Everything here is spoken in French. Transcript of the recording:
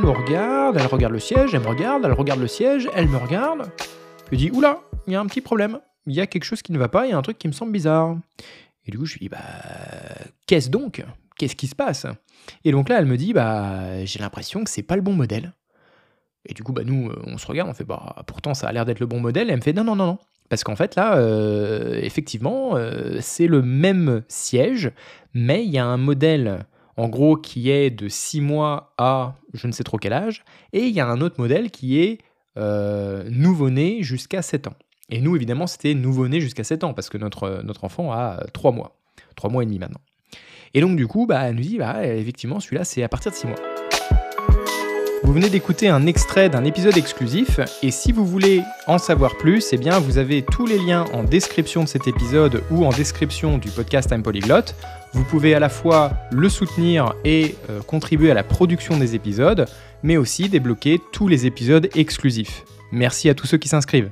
regarde, elle regarde le siège, elle me regarde, elle regarde le siège, elle me regarde. Je dis, oula, il y a un petit problème. Il y a quelque chose qui ne va pas, il y a un truc qui me semble bizarre. Et du coup, je lui dis, bah, qu'est-ce donc? Qu'est-ce qui se passe? Et donc là, elle me dit, bah, j'ai l'impression que c'est pas le bon modèle. Et du coup, bah, nous, on se regarde, on fait, bah, pourtant, ça a l'air d'être le bon modèle. Elle me fait, non, non, non, non. Parce qu'en fait, là, euh, effectivement, euh, c'est le même siège, mais il y a un modèle, en gros, qui est de 6 mois à je ne sais trop quel âge, et il y a un autre modèle qui est euh, nouveau-né jusqu'à 7 ans. Et nous, évidemment, c'était nouveau-né jusqu'à 7 ans, parce que notre, enfant a 3 mois, 3 mois et demi maintenant. Et donc, du coup, bah, elle nous dit, bah, effectivement, celui-là, c'est à partir de 6 mois. Vous venez d'écouter un extrait d'un épisode exclusif et si vous voulez en savoir plus, eh bien vous avez tous les liens en description de cet épisode ou en description du podcast I'm Polyglot. Vous pouvez à la fois le soutenir et euh, contribuer à la production des épisodes, mais aussi débloquer tous les épisodes exclusifs. Merci à tous ceux qui s'inscrivent.